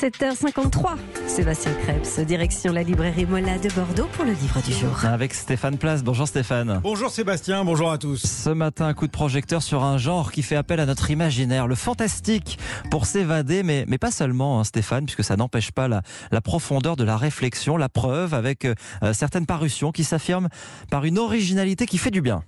7h53. Sébastien Krebs, direction la librairie Mola de Bordeaux pour le livre du jour. Avec Stéphane Place. Bonjour Stéphane. Bonjour Sébastien, bonjour à tous. Ce matin, un coup de projecteur sur un genre qui fait appel à notre imaginaire, le fantastique, pour s'évader, mais, mais pas seulement, hein, Stéphane, puisque ça n'empêche pas la, la profondeur de la réflexion, la preuve avec euh, certaines parutions qui s'affirment par une originalité qui fait du bien.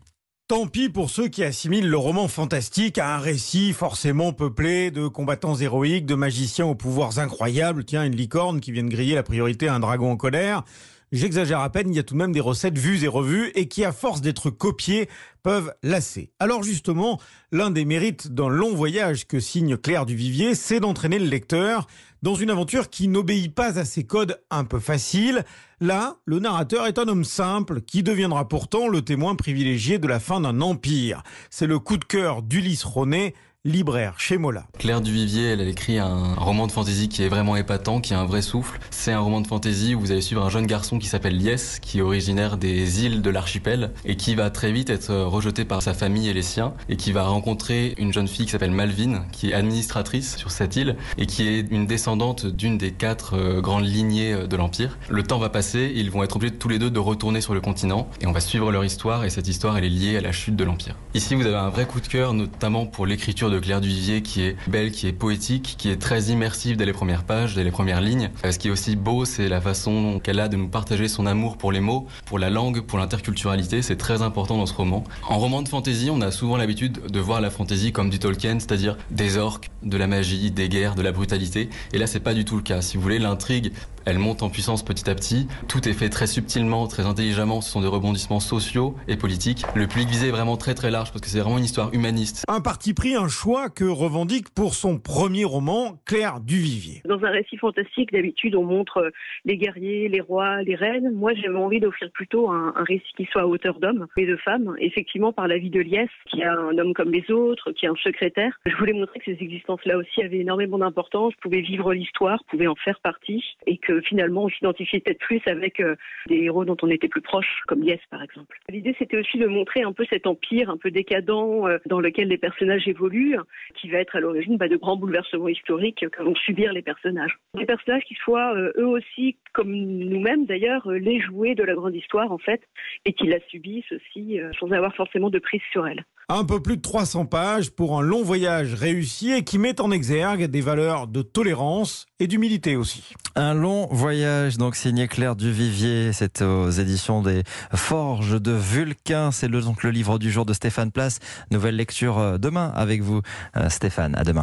Tant pis pour ceux qui assimilent le roman fantastique à un récit forcément peuplé de combattants héroïques, de magiciens aux pouvoirs incroyables, tiens, une licorne qui vient de griller la priorité à un dragon en colère. J'exagère à peine, il y a tout de même des recettes vues et revues et qui, à force d'être copiées, peuvent lasser. Alors justement, l'un des mérites d'un long voyage que signe Claire Duvivier, c'est d'entraîner le lecteur dans une aventure qui n'obéit pas à ces codes un peu faciles. Là, le narrateur est un homme simple qui deviendra pourtant le témoin privilégié de la fin d'un empire. C'est le coup de cœur d'Ulysse Ronet, libraire chez Mola. Claire Duvivier, elle a écrit un roman de fantaisie qui est vraiment épatant, qui a un vrai souffle. C'est un roman de fantaisie où vous allez suivre un jeune garçon qui s'appelle Lies, qui est originaire des îles de l'archipel et qui va très vite être rejeté par sa famille et les siens et qui va rencontrer une jeune fille qui s'appelle Malvine, qui est administratrice sur cette île et qui est une descendante d'une des quatre euh, grandes lignées euh, de l'empire. Le temps va passer, ils vont être obligés tous les deux de retourner sur le continent et on va suivre leur histoire et cette histoire elle est liée à la chute de l'empire. Ici vous avez un vrai coup de cœur notamment pour l'écriture de Claire Duvivier qui est belle, qui est poétique, qui est très immersive dès les premières pages, dès les premières lignes. Euh, ce qui est aussi beau, c'est la façon qu'elle a de nous partager son amour pour les mots, pour la langue, pour l'interculturalité. C'est très important dans ce roman. En roman de fantasy, on a souvent l'habitude de voir la fantasy comme du Tolkien, c'est-à-dire des orques, de la magie, des guerres, de la brutalité. Et là, c'est pas du tout le cas. Si vous voulez, l'intrigue, elle monte en puissance petit à petit. Tout est fait très subtilement, très intelligemment. Ce sont des rebondissements sociaux et politiques. Le public visé est vraiment très très large parce que c'est vraiment une histoire humaniste. Un parti pris, un choix que revendique pour son premier roman, Claire Duvivier. Dans un récit fantastique, d'habitude, on montre les guerriers, les rois, les reines. Moi, j'avais envie d'offrir plutôt un, un, récit qui soit à hauteur d'hommes et de femmes. Effectivement, par la vie de Liès, qui est un homme comme les autres, qui est un secrétaire. Je voulais montrer que ces existences-là aussi avaient énormément d'importance, pouvaient vivre l'histoire, pouvaient en faire partie et que finalement, on s'identifiait peut-être plus avec euh, des héros dont on était plus proche, comme Liès, par exemple. L'idée, c'était aussi de montrer un peu cet empire un peu décadent euh, dans lequel les personnages évoluent, qui va être à l'origine bah, de grands bouleversements historiques que vont subir les personnages. Des personnages qui soient euh, eux aussi, comme nous-mêmes d'ailleurs, les jouets de la grande histoire en fait, et qui la subissent aussi sans avoir forcément de prise sur elle. Un peu plus de 300 pages pour un long voyage réussi et qui met en exergue des valeurs de tolérance et d'humilité aussi. Un long voyage, donc signé Claire Duvivier, c'est aux éditions des Forges de Vulcain. C'est le, donc le livre du jour de Stéphane Place. Nouvelle lecture demain avec vous, Stéphane. À demain.